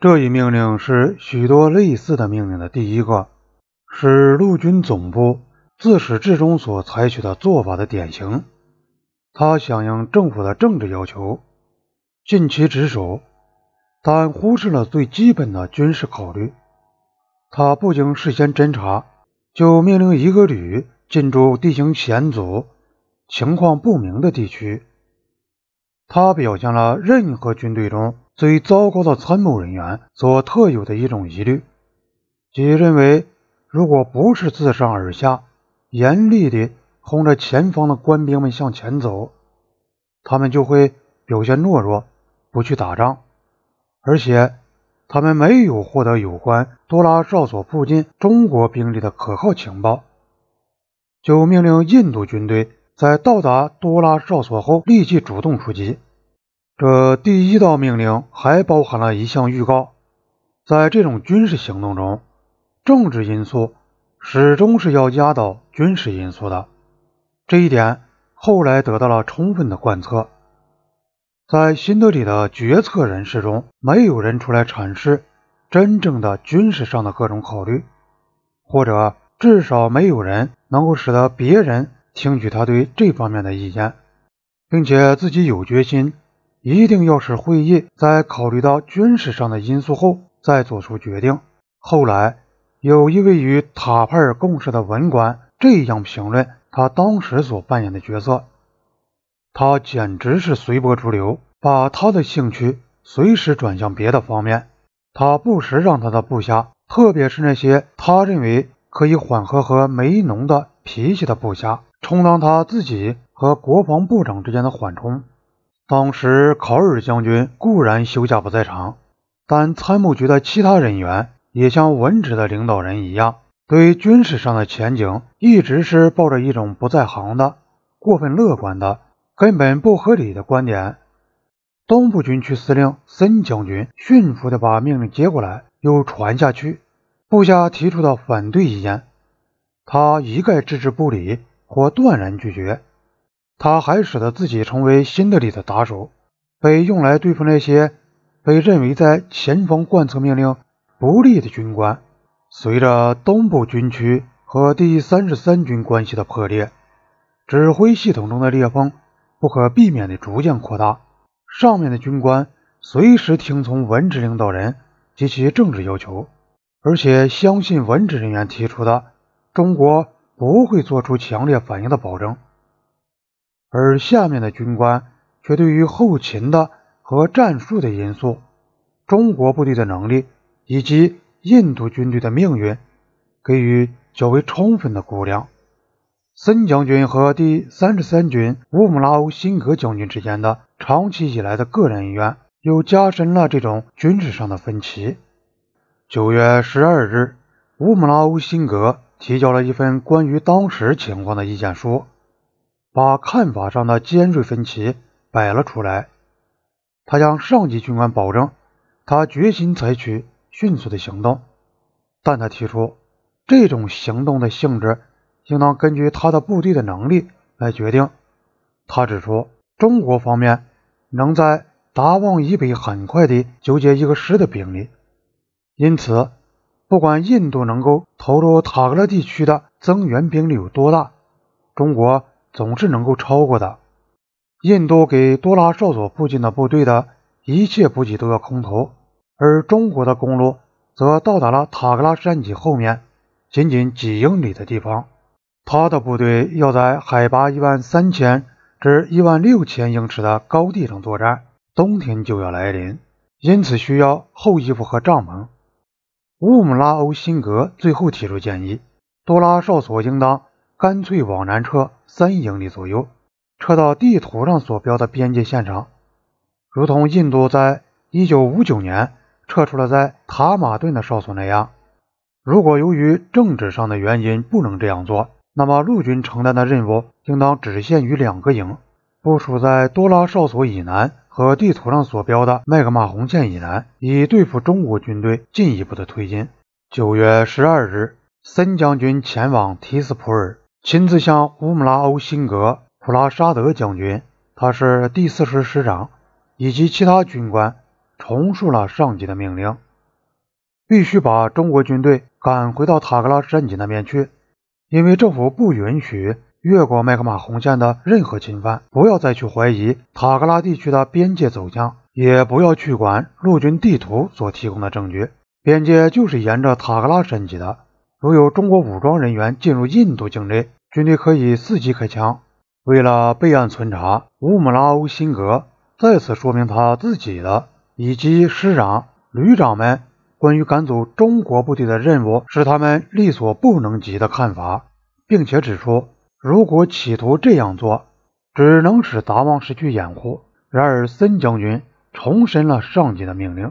这一命令是许多类似的命令的第一个，是陆军总部自始至终所采取的做法的典型。他响应政府的政治要求，尽其职守，但忽视了最基本的军事考虑。他不经事先侦查，就命令一个旅进驻地形险阻、情况不明的地区。他表现了任何军队中。最糟糕的参谋人员所特有的一种疑虑，即认为，如果不是自上而下严厉地轰着前方的官兵们向前走，他们就会表现懦弱，不去打仗。而且，他们没有获得有关多拉哨所附近中国兵力的可靠情报，就命令印度军队在到达多拉哨所后立即主动出击。这第一道命令还包含了一项预告，在这种军事行动中，政治因素始终是要压倒军事因素的。这一点后来得到了充分的贯彻。在新德里的决策人士中，没有人出来阐释真正的军事上的各种考虑，或者至少没有人能够使得别人听取他对这方面的意见，并且自己有决心。一定要使会议在考虑到军事上的因素后再做出决定。后来，有一位与塔佩尔共事的文官这样评论他当时所扮演的角色：他简直是随波逐流，把他的兴趣随时转向别的方面。他不时让他的部下，特别是那些他认为可以缓和和梅农的脾气的部下，充当他自己和国防部长之间的缓冲。当时，考尔将军固然休假不在场，但参谋局的其他人员也像文职的领导人一样，对军事上的前景一直是抱着一种不在行的、过分乐观的、根本不合理的观点。东部军区司令森将军驯服地把命令接过来，又传下去。部下提出的反对意见，他一概置之不理或断然拒绝。他还使得自己成为新德里的打手，被用来对付那些被认为在前方贯彻命令不利的军官。随着东部军区和第三十三军关系的破裂，指挥系统中的裂缝不可避免地逐渐扩大。上面的军官随时听从文职领导人及其政治要求，而且相信文职人员提出的中国不会做出强烈反应的保证。而下面的军官却对于后勤的和战术的因素、中国部队的能力以及印度军队的命运给予较为充分的估量。森将军和第三十三军乌姆拉欧辛格将军之间的长期以来的个人恩怨，又加深了这种军事上的分歧。九月十二日，乌姆拉欧辛格提交了一份关于当时情况的意见书。把看法上的尖锐分歧摆了出来。他向上级军官保证，他决心采取迅速的行动，但他提出，这种行动的性质应当根据他的部队的能力来决定。他指出，中国方面能在达旺以北很快地纠结一个师的兵力，因此，不管印度能够投入塔格勒地区的增援兵力有多大，中国。总是能够超过的。印度给多拉哨所附近的部队的一切补给都要空投，而中国的公路则到达了塔格拉山脊后面仅仅几英里的地方。他的部队要在海拔一万三千至一万六千英尺的高地上作战，冬天就要来临，因此需要厚衣服和帐篷。乌姆拉欧辛格最后提出建议：多拉哨所应当。干脆往南撤三英里左右，撤到地图上所标的边界线上，如同印度在1959年撤出了在塔马顿的哨所那样。如果由于政治上的原因不能这样做，那么陆军承担的任务应当只限于两个营，部署在多拉哨所以南和地图上所标的麦格马洪线以南，以对付中国军队进一步的推进。9月12日，森将军前往提斯普尔。亲自向乌姆拉欧辛格、普拉沙德将军，他是第四师师长，以及其他军官重述了上级的命令。必须把中国军队赶回到塔格拉山脊那边去，因为政府不允许越过麦克马洪线的任何侵犯。不要再去怀疑塔格拉地区的边界走向，也不要去管陆军地图所提供的证据。边界就是沿着塔格拉山脊的。如有中国武装人员进入印度境内，军队可以伺机开枪。为了备案存查，乌姆拉欧辛格再次说明他自己的以及师长、旅长们关于赶走中国部队的任务是他们力所不能及的看法，并且指出，如果企图这样做，只能使达旺失去掩护。然而，森将军重申了上级的命令。